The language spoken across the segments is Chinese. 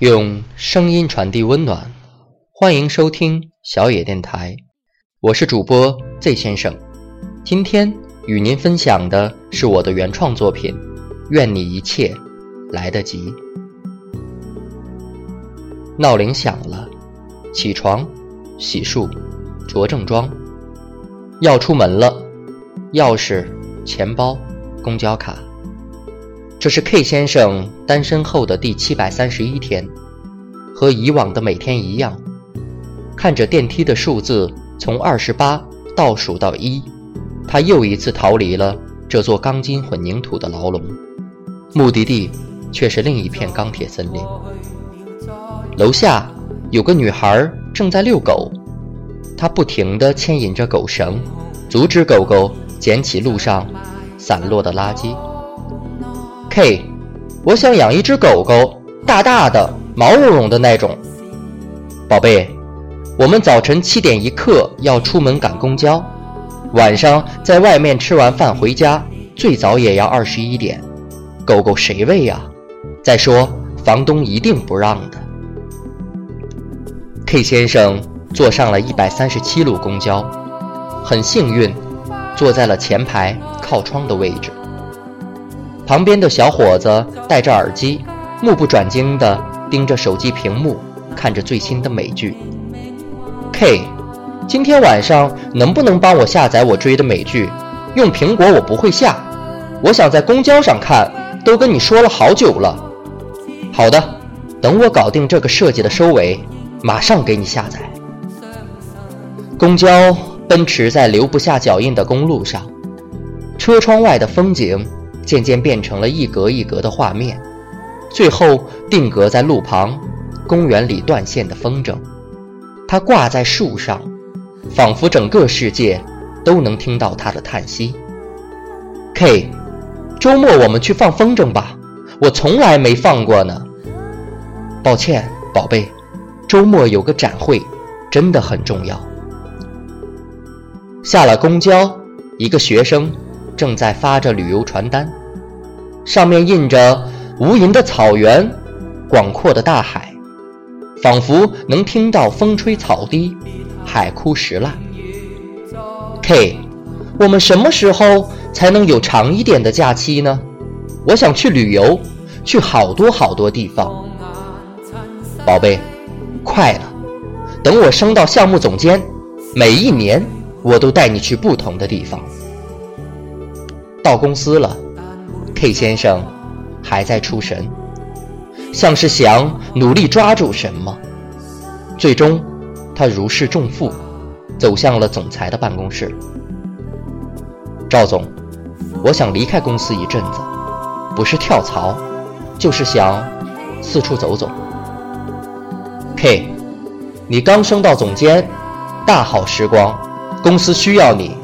用声音传递温暖，欢迎收听小野电台，我是主播 Z 先生。今天与您分享的是我的原创作品《愿你一切来得及》。闹铃响了，起床、洗漱、着正装，要出门了。钥匙、钱包、公交卡。这是 K 先生单身后的第七百三十一天，和以往的每天一样，看着电梯的数字从二十八倒数到一，他又一次逃离了这座钢筋混凝土的牢笼，目的地却是另一片钢铁森林。楼下有个女孩正在遛狗，她不停地牵引着狗绳，阻止狗狗捡起路上散落的垃圾。K，我想养一只狗狗，大大的，毛茸茸的那种。宝贝，我们早晨七点一刻要出门赶公交，晚上在外面吃完饭回家，最早也要二十一点。狗狗谁喂呀？再说房东一定不让的。K 先生坐上了一百三十七路公交，很幸运，坐在了前排靠窗的位置。旁边的小伙子戴着耳机，目不转睛地盯着手机屏幕，看着最新的美剧。K，今天晚上能不能帮我下载我追的美剧？用苹果我不会下，我想在公交上看，都跟你说了好久了。好的，等我搞定这个设计的收尾，马上给你下载。公交奔驰在留不下脚印的公路上，车窗外的风景。渐渐变成了一格一格的画面，最后定格在路旁公园里断线的风筝。它挂在树上，仿佛整个世界都能听到它的叹息。K，周末我们去放风筝吧，我从来没放过呢。抱歉，宝贝，周末有个展会，真的很重要。下了公交，一个学生正在发着旅游传单。上面印着无垠的草原，广阔的大海，仿佛能听到风吹草低，海枯石烂。K，我们什么时候才能有长一点的假期呢？我想去旅游，去好多好多地方。宝贝，快了，等我升到项目总监，每一年我都带你去不同的地方。到公司了。K 先生还在出神，像是想努力抓住什么。最终，他如释重负，走向了总裁的办公室。赵总，我想离开公司一阵子，不是跳槽，就是想四处走走。K，你刚升到总监，大好时光，公司需要你。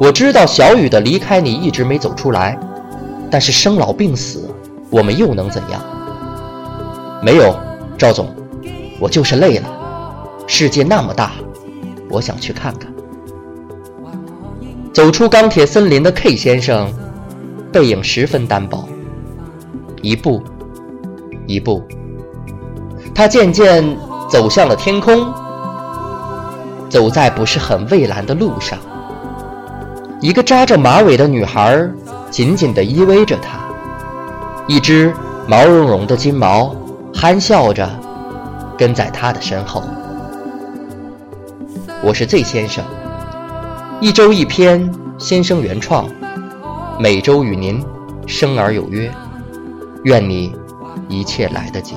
我知道小雨的离开你一直没走出来。但是生老病死，我们又能怎样？没有，赵总，我就是累了。世界那么大，我想去看看。走出钢铁森林的 K 先生，背影十分单薄。一步，一步，他渐渐走向了天空，走在不是很蔚蓝的路上。一个扎着马尾的女孩。紧紧地依偎着他，一只毛茸茸的金毛憨笑着跟在他的身后。我是 Z 先生，一周一篇，先生原创，每周与您生而有约，愿你一切来得及。